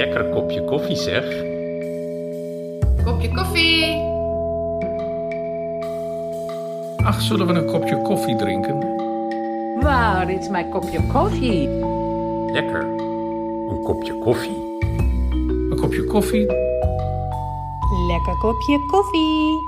lekker kopje koffie zeg. Kopje koffie. Ach, zullen we een kopje koffie drinken? Waar is mijn kopje koffie? Lekker. Een kopje koffie. Een kopje koffie? Lekker kopje koffie.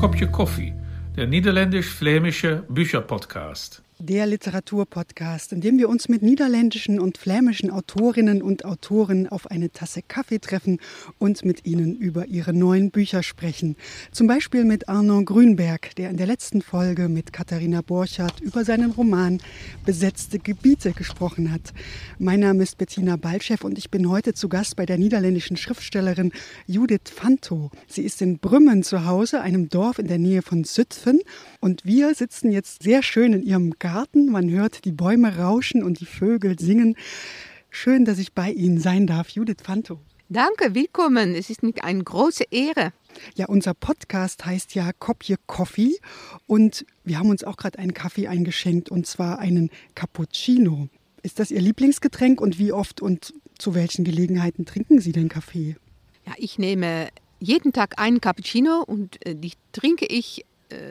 Kopje koffie. Der niederländisch-flämische Bücherpodcast. Der Literaturpodcast, in dem wir uns mit niederländischen und flämischen Autorinnen und Autoren auf eine Tasse Kaffee treffen und mit ihnen über ihre neuen Bücher sprechen. Zum Beispiel mit Arno Grünberg, der in der letzten Folge mit Katharina Borchardt über seinen Roman Besetzte Gebiete gesprochen hat. Mein Name ist Bettina Balchev und ich bin heute zu Gast bei der niederländischen Schriftstellerin Judith Fanto. Sie ist in Brümmen zu Hause, einem Dorf in der Nähe von Zütphen und wir sitzen jetzt sehr schön in ihrem Garten Garten. Man hört die Bäume rauschen und die Vögel singen. Schön, dass ich bei Ihnen sein darf, Judith Fanto. Danke, willkommen. Es ist mir eine große Ehre. Ja, unser Podcast heißt ja Kopje Coffee und wir haben uns auch gerade einen Kaffee eingeschenkt und zwar einen Cappuccino. Ist das Ihr Lieblingsgetränk und wie oft und zu welchen Gelegenheiten trinken Sie den Kaffee? Ja, ich nehme jeden Tag einen Cappuccino und äh, die trinke ich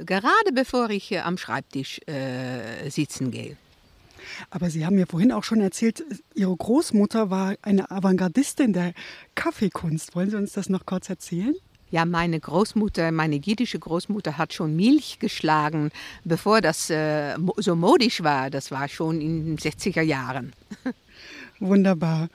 gerade bevor ich am Schreibtisch äh, sitzen gehe. Aber Sie haben ja vorhin auch schon erzählt, Ihre Großmutter war eine Avantgardistin der Kaffeekunst. Wollen Sie uns das noch kurz erzählen? Ja, meine Großmutter, meine jiddische Großmutter hat schon Milch geschlagen, bevor das äh, so modisch war. Das war schon in den 60er Jahren. Wunderbar.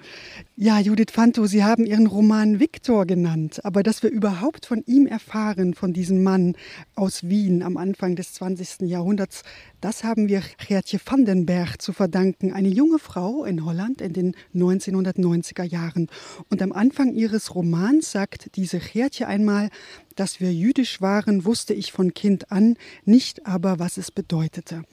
Ja, Judith Fanto, Sie haben Ihren Roman Viktor genannt, aber dass wir überhaupt von ihm erfahren, von diesem Mann aus Wien am Anfang des 20. Jahrhunderts, das haben wir Gertje Vandenberg zu verdanken, eine junge Frau in Holland in den 1990er Jahren. Und am Anfang ihres Romans sagt diese Gertje einmal, dass wir jüdisch waren, wusste ich von Kind an, nicht aber, was es bedeutete.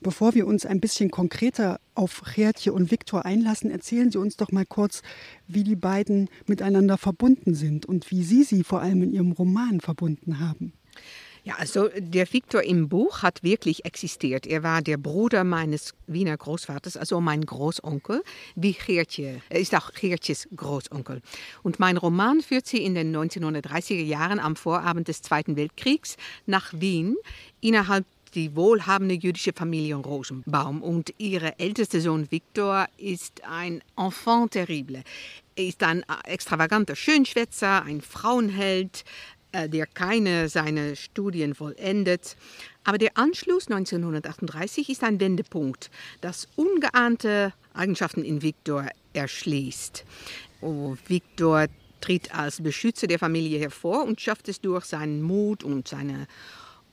Bevor wir uns ein bisschen konkreter auf Gertje und Viktor einlassen, erzählen Sie uns doch mal kurz, wie die beiden miteinander verbunden sind und wie Sie sie vor allem in Ihrem Roman verbunden haben. Ja, also der Viktor im Buch hat wirklich existiert. Er war der Bruder meines Wiener Großvaters, also mein Großonkel, wie Geertje. Er ist auch Geertjes Großonkel. Und mein Roman führt sie in den 1930er Jahren am Vorabend des Zweiten Weltkriegs nach Wien innerhalb die wohlhabende jüdische Familie Rosenbaum und ihr ältester Sohn Viktor ist ein Enfant terrible. Er ist ein extravaganter Schönschwätzer, ein Frauenheld, äh, der keine seiner Studien vollendet. Aber der Anschluss 1938 ist ein Wendepunkt, das ungeahnte Eigenschaften in Viktor erschließt. Oh, Viktor tritt als Beschützer der Familie hervor und schafft es durch seinen Mut und seine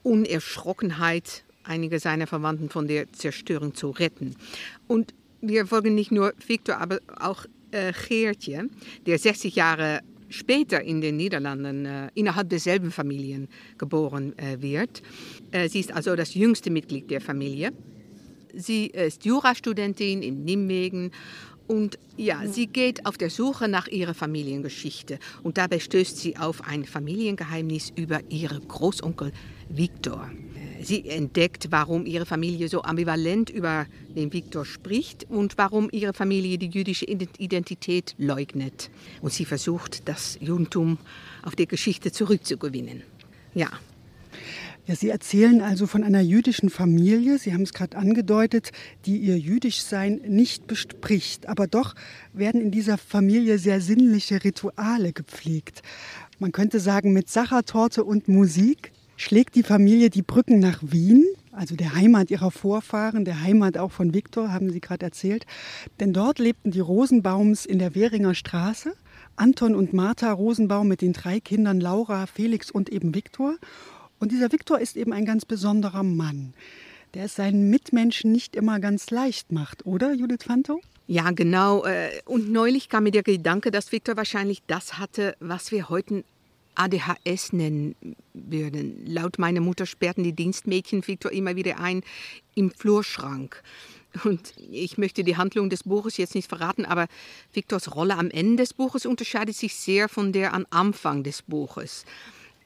Unerschrockenheit, einige seiner Verwandten von der Zerstörung zu retten. Und wir folgen nicht nur Viktor, aber auch äh, Geertje, der 60 Jahre später in den Niederlanden äh, innerhalb derselben Familien geboren äh, wird. Äh, sie ist also das jüngste Mitglied der Familie. Sie ist Jurastudentin in Nimwegen und ja, sie geht auf der Suche nach ihrer Familiengeschichte und dabei stößt sie auf ein Familiengeheimnis über ihren Großonkel Viktor. Sie entdeckt, warum ihre Familie so ambivalent über den Viktor spricht und warum ihre Familie die jüdische Identität leugnet. Und sie versucht, das Judentum auf die Geschichte zurückzugewinnen. Ja. Ja, Sie erzählen also von einer jüdischen Familie, Sie haben es gerade angedeutet, die ihr Jüdischsein nicht bespricht. Aber doch werden in dieser Familie sehr sinnliche Rituale gepflegt. Man könnte sagen, mit Sachertorte und Musik schlägt die Familie die Brücken nach Wien, also der Heimat ihrer Vorfahren, der Heimat auch von Viktor, haben Sie gerade erzählt. Denn dort lebten die Rosenbaums in der Währinger Straße. Anton und Martha Rosenbaum mit den drei Kindern Laura, Felix und eben Viktor. Und dieser Viktor ist eben ein ganz besonderer Mann, der es seinen Mitmenschen nicht immer ganz leicht macht, oder Judith Fanto? Ja, genau. Äh, und neulich kam mir der Gedanke, dass Viktor wahrscheinlich das hatte, was wir heute ADHS nennen würden. Laut meiner Mutter sperrten die Dienstmädchen Viktor immer wieder ein im Flurschrank. Und ich möchte die Handlung des Buches jetzt nicht verraten, aber Viktors Rolle am Ende des Buches unterscheidet sich sehr von der am Anfang des Buches.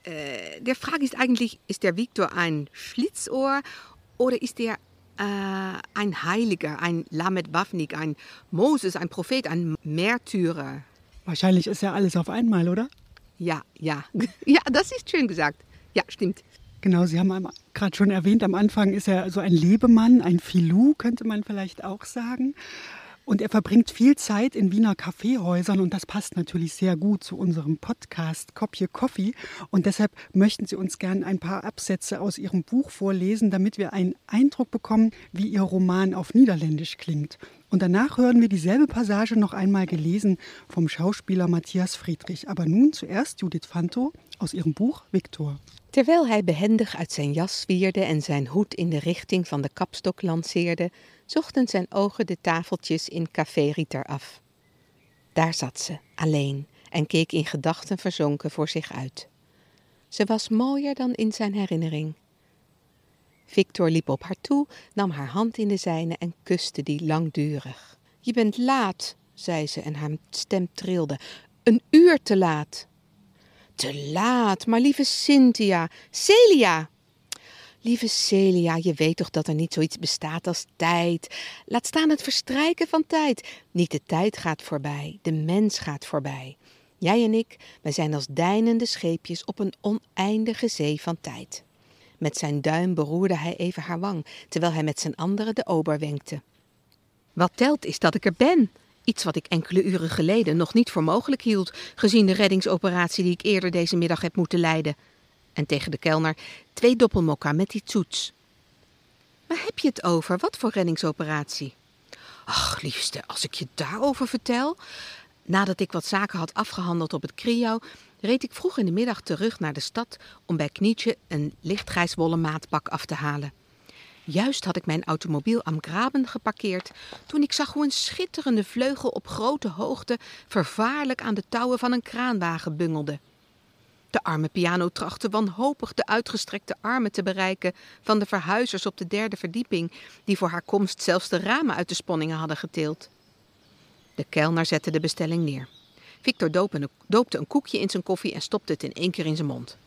Äh, der Frage ist eigentlich, ist der Viktor ein Schlitzohr oder ist er Äh, ein Heiliger, ein Lamed Wafnik, ein Moses, ein Prophet, ein Märtyrer. Wahrscheinlich ist ja alles auf einmal, oder? Ja, ja. Ja, das ist schön gesagt. Ja, stimmt. Genau, Sie haben gerade schon erwähnt, am Anfang ist er so ein Lebemann, ein Filou, könnte man vielleicht auch sagen. Und er verbringt viel Zeit in Wiener Kaffeehäusern und das passt natürlich sehr gut zu unserem Podcast Kopje Coffee. Und deshalb möchten Sie uns gerne ein paar Absätze aus Ihrem Buch vorlesen, damit wir einen Eindruck bekommen, wie Ihr Roman auf Niederländisch klingt. Und danach hören wir dieselbe Passage noch einmal gelesen vom Schauspieler Matthias Friedrich. Aber nun zuerst Judith Fanto aus ihrem Buch Victor. Terwijl hij behendig uit zijn jas zwierde en zijn hoed in de richting van de kapstok lanceerde, zochten zijn ogen de tafeltjes in Café Rieter af. Daar zat ze, alleen, en keek in gedachten verzonken voor zich uit. Ze was mooier dan in zijn herinnering. Victor liep op haar toe, nam haar hand in de zijne en kuste die langdurig. Je bent laat, zei ze en haar stem trilde. Een uur te laat. Te laat, maar lieve Cynthia, Celia. Lieve Celia, je weet toch dat er niet zoiets bestaat als tijd. Laat staan het verstrijken van tijd. Niet de tijd gaat voorbij, de mens gaat voorbij. Jij en ik, wij zijn als deinende scheepjes op een oneindige zee van tijd. Met zijn duim beroerde hij even haar wang, terwijl hij met zijn andere de ober wenkte. Wat telt is dat ik er ben. Iets wat ik enkele uren geleden nog niet voor mogelijk hield, gezien de reddingsoperatie die ik eerder deze middag heb moeten leiden. En tegen de kelner twee doppelmokka met die toets. Waar heb je het over? Wat voor reddingsoperatie? Ach, liefste, als ik je daarover vertel. Nadat ik wat zaken had afgehandeld op het Kriau, reed ik vroeg in de middag terug naar de stad om bij Knietje een lichtgrijs wollen maatpak af te halen. Juist had ik mijn automobiel am Graben geparkeerd toen ik zag hoe een schitterende vleugel op grote hoogte vervaarlijk aan de touwen van een kraanwagen bungelde. De arme piano trachtte wanhopig de uitgestrekte armen te bereiken van de verhuizers op de derde verdieping, die voor haar komst zelfs de ramen uit de sponningen hadden getild. De kelner zette de bestelling neer. Victor doopte een koekje in zijn koffie en stopte het in één keer in zijn mond.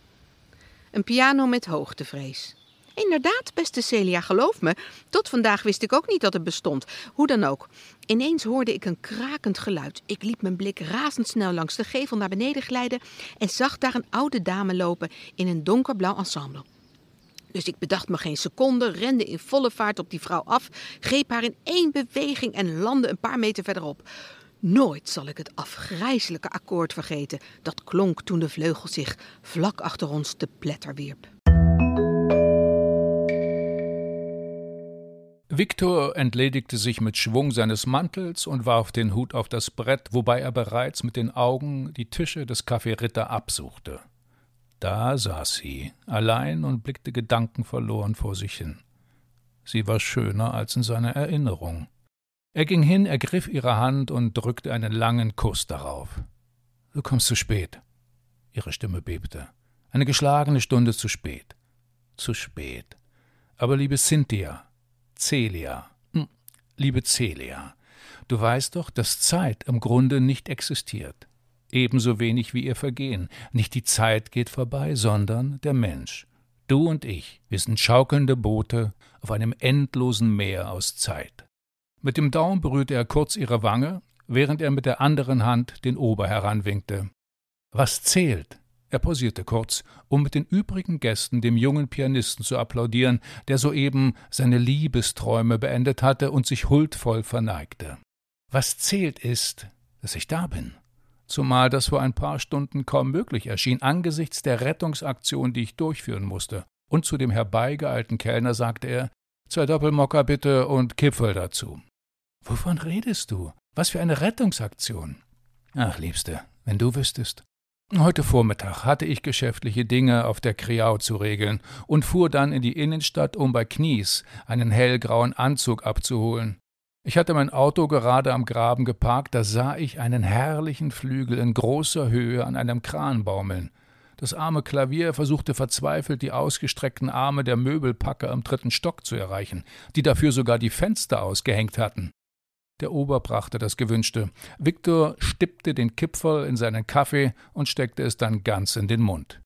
Een piano met hoogtevrees. Inderdaad, beste Celia, geloof me. Tot vandaag wist ik ook niet dat het bestond. Hoe dan ook. Ineens hoorde ik een krakend geluid. Ik liet mijn blik razendsnel langs de gevel naar beneden glijden en zag daar een oude dame lopen in een donkerblauw ensemble. Dus ik bedacht me geen seconde, rende in volle vaart op die vrouw af, greep haar in één beweging en landde een paar meter verderop. Nooit zal ik het afgrijzelijke akkoord vergeten dat klonk toen de vleugel zich vlak achter ons te pletter wierp. Viktor entledigte sich mit Schwung seines Mantels und warf den Hut auf das Brett, wobei er bereits mit den Augen die Tische des Café Ritter absuchte. Da saß sie, allein und blickte gedankenverloren vor sich hin. Sie war schöner als in seiner Erinnerung. Er ging hin, ergriff ihre Hand und drückte einen langen Kuss darauf. Du kommst zu spät. Ihre Stimme bebte. Eine geschlagene Stunde zu spät. Zu spät. Aber liebe Cynthia, Celia. Hm, liebe Celia, du weißt doch, dass Zeit im Grunde nicht existiert. Ebenso wenig wie ihr Vergehen. Nicht die Zeit geht vorbei, sondern der Mensch. Du und ich, wir sind schaukelnde Boote auf einem endlosen Meer aus Zeit. Mit dem Daumen berührte er kurz ihre Wange, während er mit der anderen Hand den Ober heranwinkte. Was zählt, er pausierte kurz, um mit den übrigen Gästen dem jungen Pianisten zu applaudieren, der soeben seine Liebesträume beendet hatte und sich huldvoll verneigte. Was zählt ist, dass ich da bin. Zumal das vor ein paar Stunden kaum möglich erschien, angesichts der Rettungsaktion, die ich durchführen musste. Und zu dem herbeigeeilten Kellner sagte er: Zwei Doppelmocker bitte und Kipfel dazu. Wovon redest du? Was für eine Rettungsaktion? Ach, Liebste, wenn du wüsstest. Heute Vormittag hatte ich geschäftliche Dinge auf der Kriau zu regeln und fuhr dann in die Innenstadt, um bei Knies einen hellgrauen Anzug abzuholen. Ich hatte mein Auto gerade am Graben geparkt, da sah ich einen herrlichen Flügel in großer Höhe an einem Kran baumeln. Das arme Klavier versuchte verzweifelt, die ausgestreckten Arme der Möbelpacker im dritten Stock zu erreichen, die dafür sogar die Fenster ausgehängt hatten. Der Ober brachte das Gewünschte. Viktor stippte den Kipferl in seinen Kaffee und steckte es dann ganz in den Mund.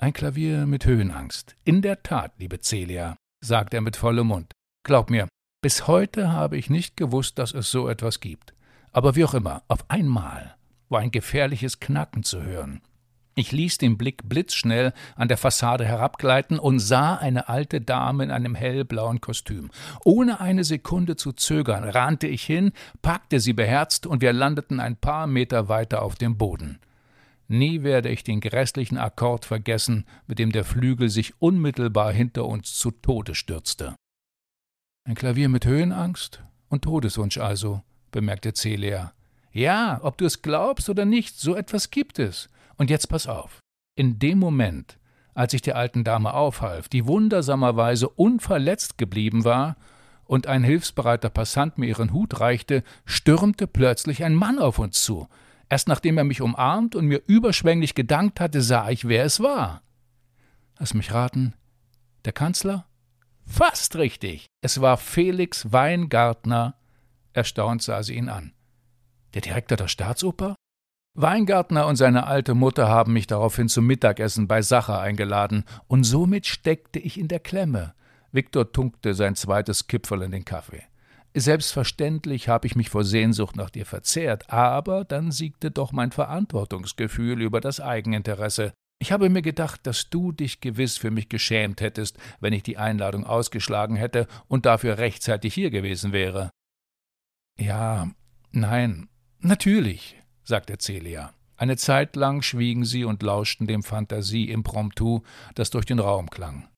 Ein Klavier mit Höhenangst. In der Tat, liebe Celia, sagte er mit vollem Mund. Glaub mir, bis heute habe ich nicht gewusst, dass es so etwas gibt. Aber wie auch immer, auf einmal war ein gefährliches Knacken zu hören. Ich ließ den Blick blitzschnell an der Fassade herabgleiten und sah eine alte Dame in einem hellblauen Kostüm. Ohne eine Sekunde zu zögern, rannte ich hin, packte sie beherzt und wir landeten ein paar Meter weiter auf dem Boden. Nie werde ich den grässlichen Akkord vergessen, mit dem der Flügel sich unmittelbar hinter uns zu Tode stürzte. Ein Klavier mit Höhenangst und Todeswunsch also, bemerkte Celia. Ja, ob du es glaubst oder nicht, so etwas gibt es. Und jetzt pass auf. In dem Moment, als ich der alten Dame aufhalf, die wundersamerweise unverletzt geblieben war, und ein hilfsbereiter Passant mir ihren Hut reichte, stürmte plötzlich ein Mann auf uns zu. Erst nachdem er mich umarmt und mir überschwänglich gedankt hatte, sah ich, wer es war. Lass mich raten. Der Kanzler? Fast richtig. Es war Felix Weingartner. Erstaunt sah sie ihn an. Der Direktor der Staatsoper? Weingartner und seine alte Mutter haben mich daraufhin zum Mittagessen bei Sacher eingeladen, und somit steckte ich in der Klemme. Viktor tunkte sein zweites Kipferl in den Kaffee. Selbstverständlich habe ich mich vor Sehnsucht nach dir verzehrt, aber dann siegte doch mein Verantwortungsgefühl über das Eigeninteresse. Ich habe mir gedacht, dass du dich gewiss für mich geschämt hättest, wenn ich die Einladung ausgeschlagen hätte und dafür rechtzeitig hier gewesen wäre. Ja, nein, natürlich, sagte Celia. Eine Zeit lang schwiegen sie und lauschten dem Fantasie-Impromptu, das durch den Raum klang.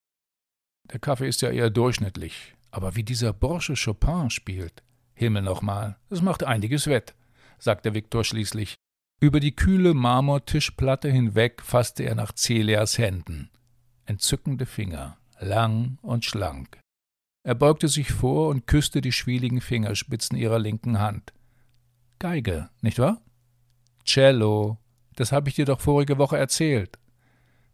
Der Kaffee ist ja eher durchschnittlich, aber wie dieser Bursche Chopin spielt, Himmel nochmal, das macht einiges wett, sagte Viktor schließlich. Über die kühle Marmortischplatte hinweg fasste er nach Celias Händen. Entzückende Finger, lang und schlank. Er beugte sich vor und küsste die schwieligen Fingerspitzen ihrer linken Hand. Geige, nicht wahr? Cello, das habe ich dir doch vorige Woche erzählt.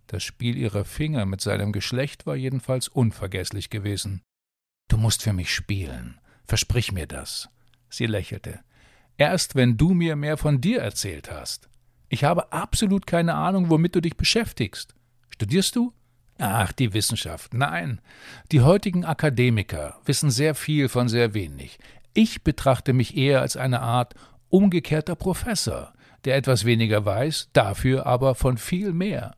Das Spiel ihrer Finger mit seinem Geschlecht war jedenfalls unvergesslich gewesen. Du musst für mich spielen. Versprich mir das. Sie lächelte. Erst wenn du mir mehr von dir erzählt hast. Ich habe absolut keine Ahnung, womit du dich beschäftigst. Studierst du? Ach, die Wissenschaft. Nein. Die heutigen Akademiker wissen sehr viel von sehr wenig. Ich betrachte mich eher als eine Art umgekehrter Professor, der etwas weniger weiß, dafür aber von viel mehr.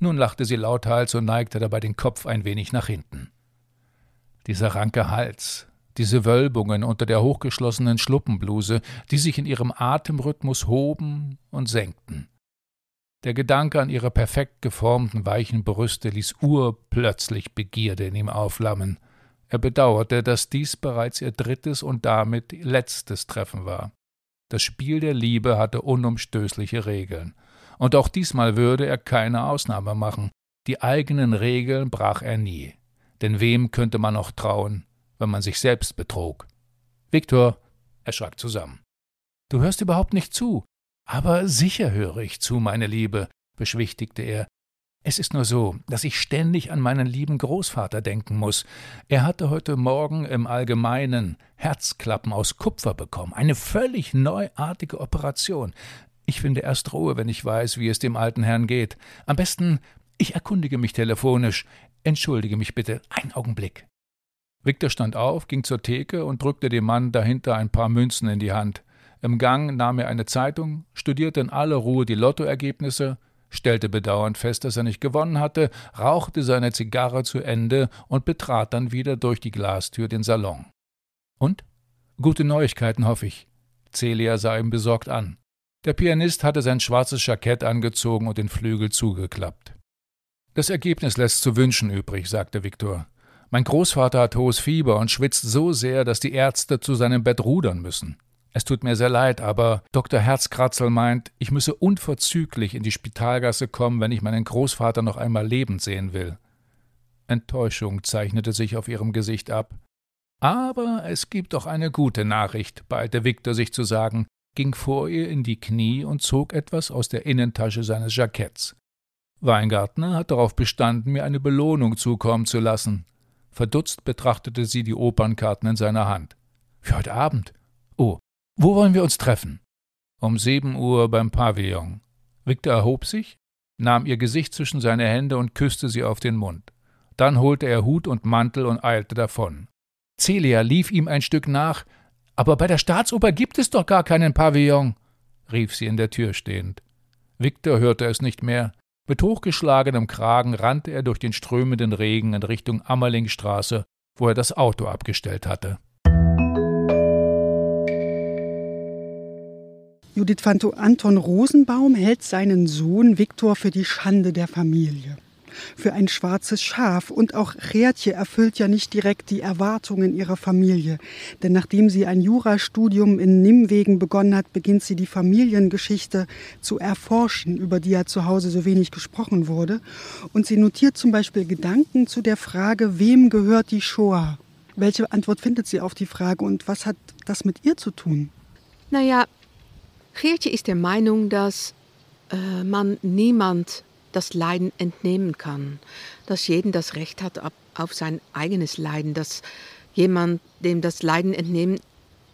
Nun lachte sie lauthals und neigte dabei den Kopf ein wenig nach hinten. Dieser ranke Hals, diese Wölbungen unter der hochgeschlossenen Schluppenbluse, die sich in ihrem Atemrhythmus hoben und senkten. Der Gedanke an ihre perfekt geformten, weichen Brüste ließ urplötzlich Begierde in ihm aufflammen. Er bedauerte, dass dies bereits ihr drittes und damit letztes Treffen war. Das Spiel der Liebe hatte unumstößliche Regeln. Und auch diesmal würde er keine Ausnahme machen. Die eigenen Regeln brach er nie. Denn wem könnte man noch trauen, wenn man sich selbst betrog? Viktor erschrak zusammen. Du hörst überhaupt nicht zu. Aber sicher höre ich zu, meine Liebe, beschwichtigte er. Es ist nur so, dass ich ständig an meinen lieben Großvater denken muss. Er hatte heute Morgen im Allgemeinen Herzklappen aus Kupfer bekommen. Eine völlig neuartige Operation. Ich finde erst Ruhe, wenn ich weiß, wie es dem alten Herrn geht. Am besten, ich erkundige mich telefonisch. Entschuldige mich bitte. Ein Augenblick. Victor stand auf, ging zur Theke und drückte dem Mann dahinter ein paar Münzen in die Hand. Im Gang nahm er eine Zeitung, studierte in aller Ruhe die Lottoergebnisse, stellte bedauernd fest, dass er nicht gewonnen hatte, rauchte seine Zigarre zu Ende und betrat dann wieder durch die Glastür den Salon. Und? Gute Neuigkeiten, hoffe ich. Celia sah ihn besorgt an. Der Pianist hatte sein schwarzes Jackett angezogen und den Flügel zugeklappt. Das Ergebnis lässt zu wünschen übrig, sagte Viktor. Mein Großvater hat hohes Fieber und schwitzt so sehr, dass die Ärzte zu seinem Bett rudern müssen. Es tut mir sehr leid, aber Dr. Herzkratzel meint, ich müsse unverzüglich in die Spitalgasse kommen, wenn ich meinen Großvater noch einmal lebend sehen will. Enttäuschung zeichnete sich auf ihrem Gesicht ab. Aber es gibt doch eine gute Nachricht, ballte Viktor sich zu sagen, ging vor ihr in die Knie und zog etwas aus der Innentasche seines Jacketts. Weingartner hat darauf bestanden, mir eine Belohnung zukommen zu lassen. Verdutzt betrachtete sie die Opernkarten in seiner Hand. Für heute Abend? Oh, wo wollen wir uns treffen? Um sieben Uhr beim Pavillon. Victor erhob sich, nahm ihr Gesicht zwischen seine Hände und küsste sie auf den Mund. Dann holte er Hut und Mantel und eilte davon. Celia lief ihm ein Stück nach. Aber bei der Staatsoper gibt es doch gar keinen Pavillon, rief sie in der Tür stehend. Viktor hörte es nicht mehr. Mit hochgeschlagenem Kragen rannte er durch den strömenden Regen in Richtung Ammerlingstraße, wo er das Auto abgestellt hatte. Judith Fanto Anton Rosenbaum hält seinen Sohn Viktor für die Schande der Familie. Für ein schwarzes Schaf. Und auch Gertje erfüllt ja nicht direkt die Erwartungen ihrer Familie. Denn nachdem sie ein Jurastudium in Nimwegen begonnen hat, beginnt sie die Familiengeschichte zu erforschen, über die ja zu Hause so wenig gesprochen wurde. Und sie notiert zum Beispiel Gedanken zu der Frage, wem gehört die Shoah? Welche Antwort findet sie auf die Frage und was hat das mit ihr zu tun? Naja, Geertje ist der Meinung, dass äh, man niemand das Leiden entnehmen kann, dass jeden das Recht hat auf sein eigenes Leiden, dass jemand, dem das Leiden entnehmen,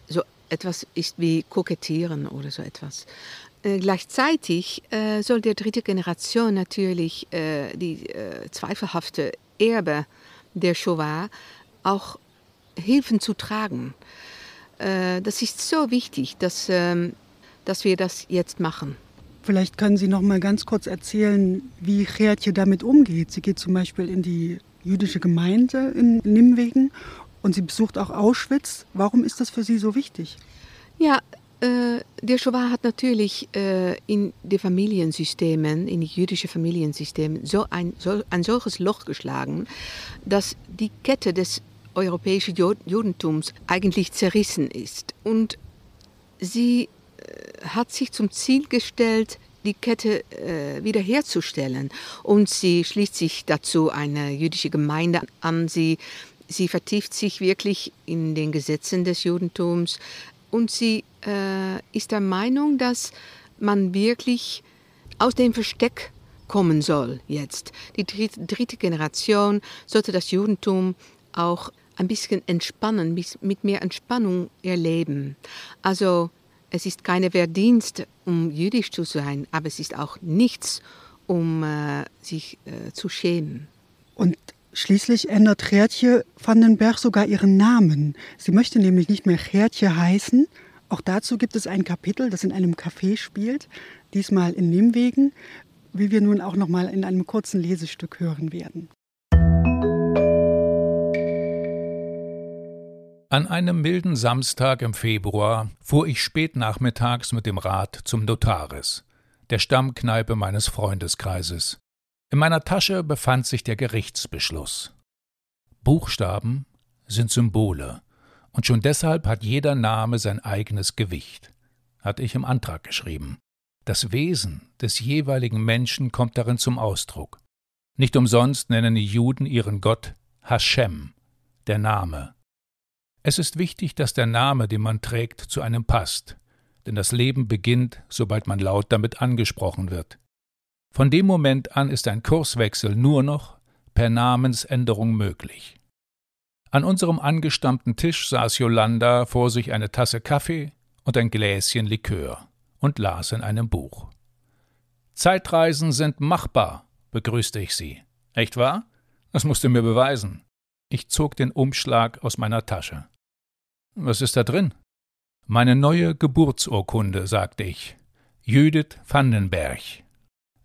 so etwas ist wie Kokettieren oder so etwas. Äh, gleichzeitig äh, soll der dritte Generation natürlich äh, die äh, zweifelhafte Erbe der Shoah auch helfen zu tragen. Das ist so wichtig, dass ähm, dass wir das jetzt machen. Vielleicht können Sie noch mal ganz kurz erzählen, wie Gertje damit umgeht. Sie geht zum Beispiel in die jüdische Gemeinde in Nimwegen und sie besucht auch Auschwitz. Warum ist das für Sie so wichtig? Ja, äh, der Shoah hat natürlich äh, in die Familiensystemen, in die jüdischen Familiensystemen, so ein, so ein solches Loch geschlagen, dass die Kette des europäischen Judentums eigentlich zerrissen ist. Und sie hat sich zum Ziel gestellt, die Kette äh, wiederherzustellen. Und sie schließt sich dazu eine jüdische Gemeinde an. Sie, sie vertieft sich wirklich in den Gesetzen des Judentums. Und sie äh, ist der Meinung, dass man wirklich aus dem Versteck kommen soll jetzt. Die dritte, Generation sollte das Judentum auch ein bisschen entspannen, mit mehr Entspannung erleben. Also es ist keine Verdienst, um jüdisch zu sein, aber es ist auch nichts, um äh, sich äh, zu schämen. Und schließlich ändert Gertje Berg sogar ihren Namen. Sie möchte nämlich nicht mehr Gertje heißen. Auch dazu gibt es ein Kapitel, das in einem Café spielt, diesmal in Nimwegen, wie wir nun auch noch mal in einem kurzen Lesestück hören werden. An einem milden Samstag im Februar fuhr ich spät nachmittags mit dem Rad zum Notaris, der Stammkneipe meines Freundeskreises. In meiner Tasche befand sich der Gerichtsbeschluss. Buchstaben sind Symbole, und schon deshalb hat jeder Name sein eigenes Gewicht, hatte ich im Antrag geschrieben. Das Wesen des jeweiligen Menschen kommt darin zum Ausdruck. Nicht umsonst nennen die Juden ihren Gott Hashem, der Name, es ist wichtig, dass der Name, den man trägt, zu einem passt, denn das Leben beginnt, sobald man laut damit angesprochen wird. Von dem Moment an ist ein Kurswechsel nur noch per Namensänderung möglich. An unserem angestammten Tisch saß Yolanda vor sich eine Tasse Kaffee und ein Gläschen Likör und las in einem Buch. Zeitreisen sind machbar, begrüßte ich sie. Echt wahr? Das musst du mir beweisen. Ich zog den Umschlag aus meiner Tasche. Was ist da drin? Meine neue Geburtsurkunde, sagte ich. Judith Vandenberg.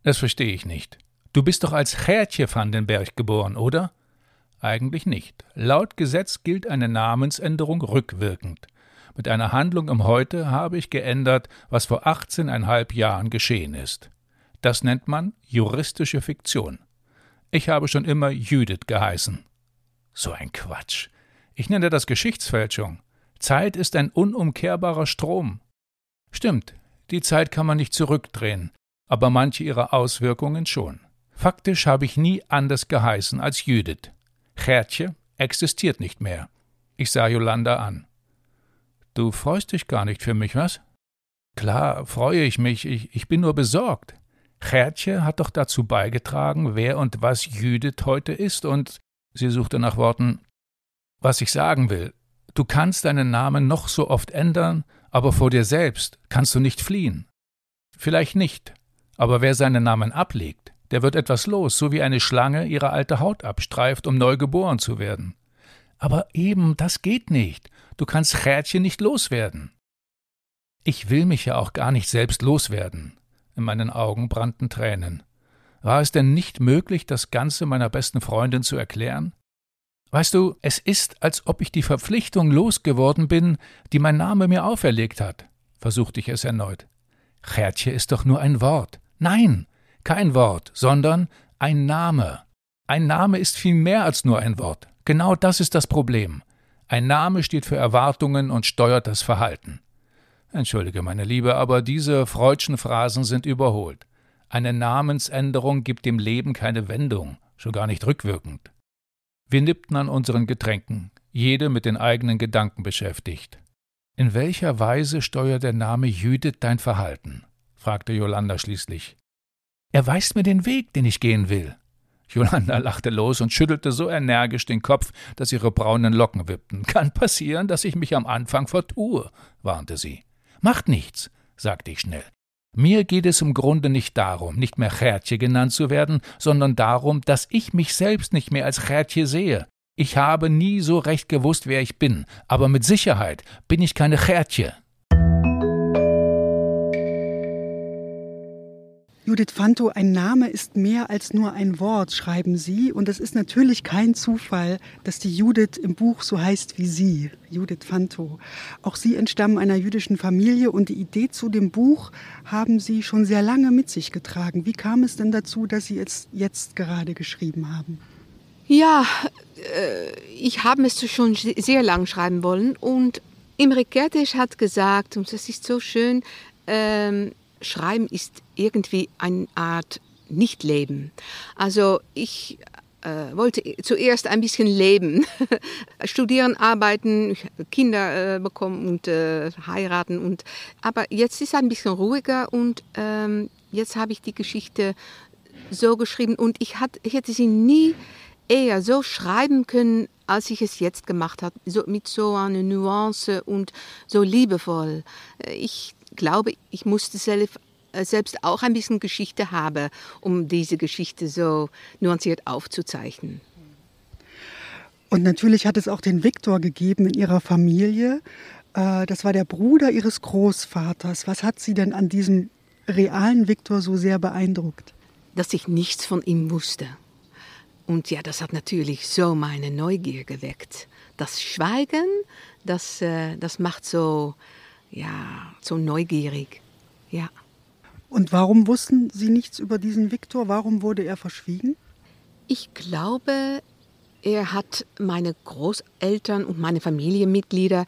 Das verstehe ich nicht. Du bist doch als Gertje Vandenberg geboren, oder? Eigentlich nicht. Laut Gesetz gilt eine Namensänderung rückwirkend. Mit einer Handlung im Heute habe ich geändert, was vor 18,5 Jahren geschehen ist. Das nennt man juristische Fiktion. Ich habe schon immer Judith geheißen. So ein Quatsch. Ich nenne das Geschichtsfälschung. Zeit ist ein unumkehrbarer Strom. Stimmt, die Zeit kann man nicht zurückdrehen, aber manche ihrer Auswirkungen schon. Faktisch habe ich nie anders geheißen als Judith. Gertje existiert nicht mehr. Ich sah Jolanda an. Du freust dich gar nicht für mich, was? Klar, freue ich mich, ich, ich bin nur besorgt. Gertje hat doch dazu beigetragen, wer und was Judith heute ist, und sie suchte nach Worten. Was ich sagen will, Du kannst deinen Namen noch so oft ändern, aber vor dir selbst kannst du nicht fliehen. Vielleicht nicht, aber wer seinen Namen ablegt, der wird etwas los, so wie eine Schlange ihre alte Haut abstreift, um neu geboren zu werden. Aber eben, das geht nicht. Du kannst Gertje nicht loswerden. Ich will mich ja auch gar nicht selbst loswerden. In meinen Augen brannten Tränen. War es denn nicht möglich, das Ganze meiner besten Freundin zu erklären? Weißt du, es ist, als ob ich die Verpflichtung losgeworden bin, die mein Name mir auferlegt hat, versuchte ich es erneut. Gertje ist doch nur ein Wort. Nein, kein Wort, sondern ein Name. Ein Name ist viel mehr als nur ein Wort. Genau das ist das Problem. Ein Name steht für Erwartungen und steuert das Verhalten. Entschuldige, meine Liebe, aber diese freudschen Phrasen sind überholt. Eine Namensänderung gibt dem Leben keine Wendung, schon gar nicht rückwirkend. Wir nippten an unseren Getränken, jede mit den eigenen Gedanken beschäftigt. In welcher Weise steuert der Name Judith dein Verhalten? fragte Jolanda schließlich. Er weist mir den Weg, den ich gehen will. Jolanda lachte los und schüttelte so energisch den Kopf, dass ihre braunen Locken wippten. Kann passieren, dass ich mich am Anfang vertue, warnte sie. Macht nichts, sagte ich schnell. Mir geht es im Grunde nicht darum, nicht mehr Gertje genannt zu werden, sondern darum, dass ich mich selbst nicht mehr als Gertje sehe. Ich habe nie so recht gewusst, wer ich bin, aber mit Sicherheit bin ich keine Gertje. Judith Fanto, ein Name ist mehr als nur ein Wort, schreiben Sie. Und es ist natürlich kein Zufall, dass die Judith im Buch so heißt wie Sie, Judith Fanto. Auch Sie entstammen einer jüdischen Familie und die Idee zu dem Buch haben Sie schon sehr lange mit sich getragen. Wie kam es denn dazu, dass Sie es jetzt gerade geschrieben haben? Ja, äh, ich habe es schon sehr lang schreiben wollen und Imre Kertész hat gesagt, und das ist so schön, ähm, Schreiben ist irgendwie eine Art Nicht-Leben. Also ich äh, wollte zuerst ein bisschen leben, studieren, arbeiten, Kinder äh, bekommen und äh, heiraten. Und, aber jetzt ist es ein bisschen ruhiger und ähm, jetzt habe ich die Geschichte so geschrieben und ich, hat, ich hätte sie nie eher so schreiben können, als ich es jetzt gemacht habe, so, mit so einer Nuance und so liebevoll. Äh, ich glaube, ich musste selbst, äh, selbst auch ein bisschen Geschichte haben, um diese Geschichte so nuanciert aufzuzeichnen. Und natürlich hat es auch den Viktor gegeben in ihrer Familie. Äh, das war der Bruder ihres Großvaters. Was hat Sie denn an diesem realen Viktor so sehr beeindruckt? Dass ich nichts von ihm wusste. Und ja, das hat natürlich so meine Neugier geweckt. Das Schweigen, das, äh, das macht so, ja, so neugierig. Ja. Und warum wussten Sie nichts über diesen Viktor? Warum wurde er verschwiegen? Ich glaube, er hat meine Großeltern und meine Familienmitglieder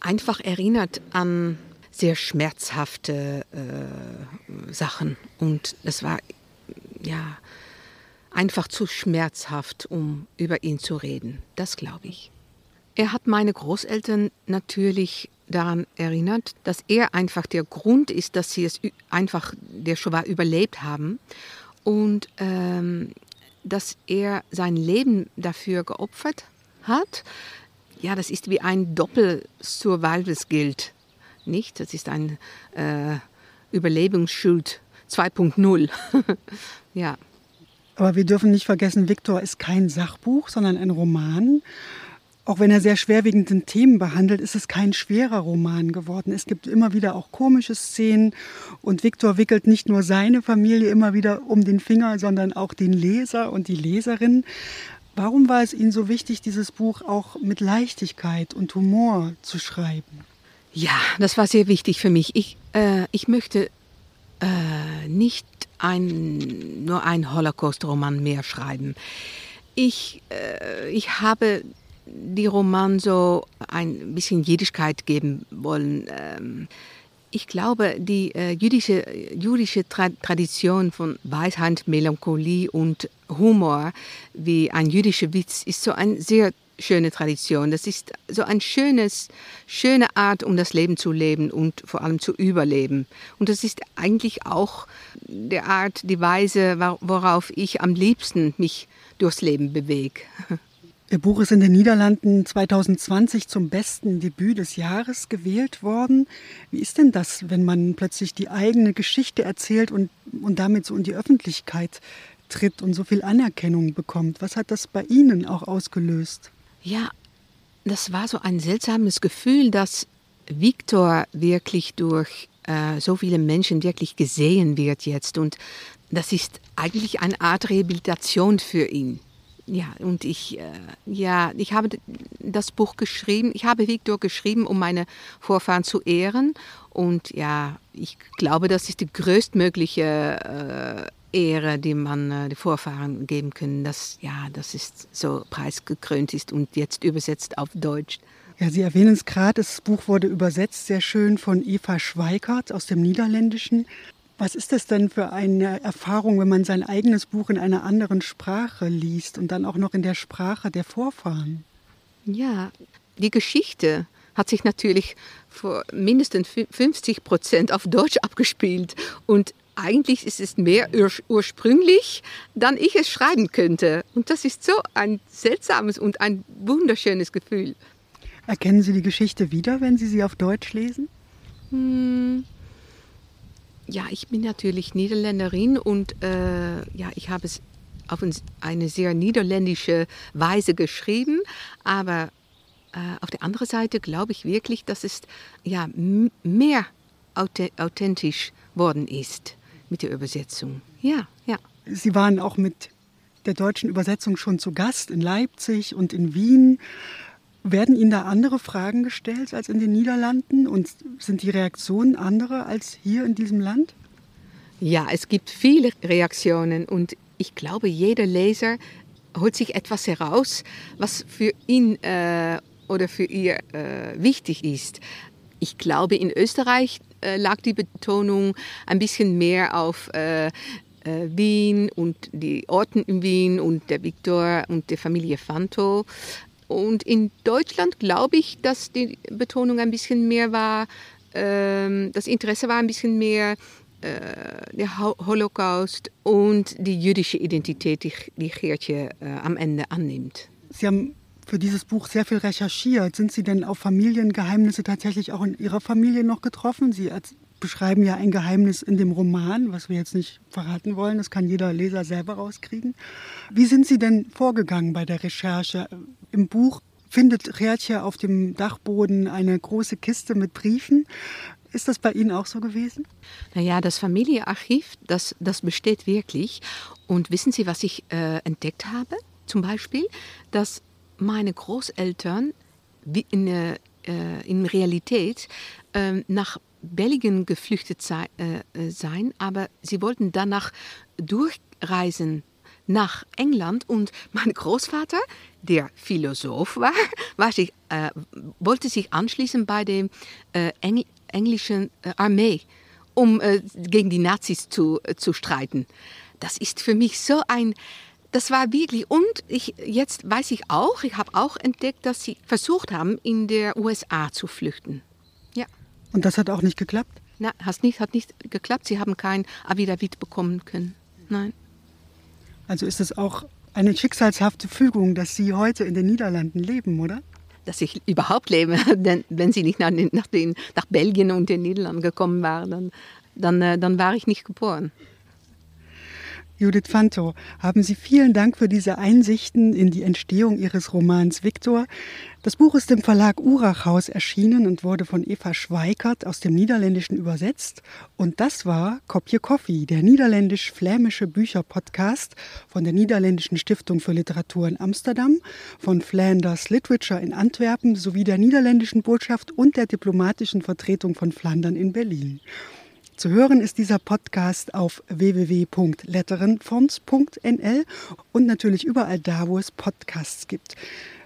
einfach erinnert an sehr schmerzhafte äh, Sachen. Und es war ja einfach zu schmerzhaft, um über ihn zu reden. Das glaube ich. Er hat meine Großeltern natürlich daran erinnert, dass er einfach der Grund ist, dass sie es einfach der Shoah überlebt haben und ähm, dass er sein Leben dafür geopfert hat. Ja, das ist wie ein Doppel-Survival-Skill, nicht? Das ist ein äh, Überlebensschuld 2.0. ja. Aber wir dürfen nicht vergessen, Viktor ist kein Sachbuch, sondern ein Roman. Auch wenn er sehr schwerwiegende Themen behandelt, ist es kein schwerer Roman geworden. Es gibt immer wieder auch komische Szenen und Viktor wickelt nicht nur seine Familie immer wieder um den Finger, sondern auch den Leser und die Leserin. Warum war es Ihnen so wichtig, dieses Buch auch mit Leichtigkeit und Humor zu schreiben? Ja, das war sehr wichtig für mich. Ich, äh, ich möchte äh, nicht ein, nur einen Holocaust-Roman mehr schreiben. Ich, äh, ich habe die Roman so ein bisschen Jüdischkeit geben wollen. Ähm, ich glaube, die äh, jüdische, jüdische Tra Tradition von Weisheit, Melancholie und Humor, wie ein jüdischer Witz, ist so eine sehr schöne Tradition. Das ist so eine schöne Art, um das Leben zu leben und vor allem zu überleben. Und das ist eigentlich auch die Art, die Weise, worauf ich am liebsten mich durchs Leben bewege. Ihr Buch ist in den Niederlanden 2020 zum besten Debüt des Jahres gewählt worden. Wie ist denn das, wenn man plötzlich die eigene Geschichte erzählt und, und damit so in die Öffentlichkeit tritt und so viel Anerkennung bekommt? Was hat das bei Ihnen auch ausgelöst? Ja, das war so ein seltsames Gefühl, dass Viktor wirklich durch äh, so viele Menschen wirklich gesehen wird jetzt. Und das ist eigentlich eine Art Rehabilitation für ihn. Ja, und ich, äh, ja, ich habe das Buch geschrieben, ich habe Viktor geschrieben, um meine Vorfahren zu ehren. Und ja, ich glaube, das ist die größtmögliche äh, Ehre, die man äh, den Vorfahren geben können, dass ja, das ist so preisgekrönt ist und jetzt übersetzt auf Deutsch. Ja, Sie erwähnen es gerade, das Buch wurde übersetzt sehr schön von Eva Schweikart aus dem Niederländischen. Was ist das denn für eine Erfahrung, wenn man sein eigenes Buch in einer anderen Sprache liest und dann auch noch in der Sprache der Vorfahren? Ja, die Geschichte hat sich natürlich vor mindestens 50 Prozent auf Deutsch abgespielt und eigentlich ist es mehr ur ursprünglich, dann ich es schreiben könnte. Und das ist so ein seltsames und ein wunderschönes Gefühl. Erkennen Sie die Geschichte wieder, wenn Sie sie auf Deutsch lesen? Hm, ja, ich bin natürlich Niederländerin und äh, ja, ich habe es auf eine sehr niederländische Weise geschrieben, aber äh, auf der anderen Seite glaube ich wirklich, dass es ja mehr authentisch worden ist mit der Übersetzung. Ja, ja. Sie waren auch mit der deutschen Übersetzung schon zu Gast in Leipzig und in Wien. Werden Ihnen da andere Fragen gestellt als in den Niederlanden und sind die Reaktionen andere als hier in diesem Land? Ja, es gibt viele Reaktionen und ich glaube, jeder Leser holt sich etwas heraus, was für ihn äh, oder für ihr äh, wichtig ist. Ich glaube, in Österreich äh, lag die Betonung ein bisschen mehr auf äh, äh, Wien und die Orten in Wien und der Viktor und der Familie Fanto. Und in Deutschland glaube ich, dass die Betonung ein bisschen mehr war, ähm, das Interesse war ein bisschen mehr äh, der Holocaust und die jüdische Identität, die, die Geertje äh, am Ende annimmt. Sie haben für dieses Buch sehr viel recherchiert. Sind Sie denn auf Familiengeheimnisse tatsächlich auch in Ihrer Familie noch getroffen? Sie beschreiben ja ein Geheimnis in dem Roman, was wir jetzt nicht verraten wollen. Das kann jeder Leser selber rauskriegen. Wie sind Sie denn vorgegangen bei der Recherche? Im Buch findet Reatje auf dem Dachboden eine große Kiste mit Briefen. Ist das bei Ihnen auch so gewesen? Naja, das Familienarchiv, das, das besteht wirklich. Und wissen Sie, was ich äh, entdeckt habe? Zum Beispiel, dass meine Großeltern in, äh, in Realität äh, nach Belgien geflüchtet sei, äh, äh, sein, aber sie wollten danach durchreisen nach England und mein Großvater, der Philosoph war, war sich, äh, wollte sich anschließen bei der äh, Engl englischen äh, Armee, um äh, gegen die Nazis zu, äh, zu streiten. Das ist für mich so ein, das war wirklich, und ich, jetzt weiß ich auch, ich habe auch entdeckt, dass sie versucht haben, in der USA zu flüchten. Ja. Und das hat auch nicht geklappt? Nein, hat nicht, hat nicht geklappt. Sie haben kein Avidavit bekommen können. Nein. Also ist es auch eine schicksalshafte Fügung, dass Sie heute in den Niederlanden leben, oder? Dass ich überhaupt lebe, denn wenn Sie nicht nach, nach, den, nach Belgien und den Niederlanden gekommen waren, dann, dann, äh, dann war ich nicht geboren. Judith Fanto, haben Sie vielen Dank für diese Einsichten in die Entstehung Ihres Romans Viktor. Das Buch ist im Verlag Urachhaus erschienen und wurde von Eva Schweikert aus dem Niederländischen übersetzt. Und das war Kopje Coffee, der niederländisch-flämische Bücherpodcast von der Niederländischen Stiftung für Literatur in Amsterdam, von Flanders Literature in Antwerpen sowie der Niederländischen Botschaft und der diplomatischen Vertretung von Flandern in Berlin. Zu hören ist dieser Podcast auf www.letterenfonds.nl und natürlich überall da, wo es Podcasts gibt.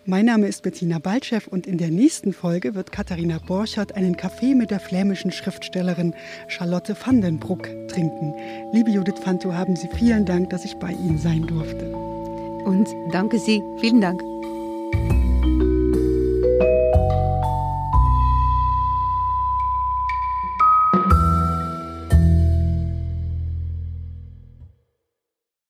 Mein Name ist Bettina Baltschew und in der nächsten Folge wird Katharina Borchert einen Kaffee mit der flämischen Schriftstellerin Charlotte van den Bruck trinken. Liebe Judith Fanto, haben Sie vielen Dank, dass ich bei Ihnen sein durfte. Und danke Sie. Vielen Dank.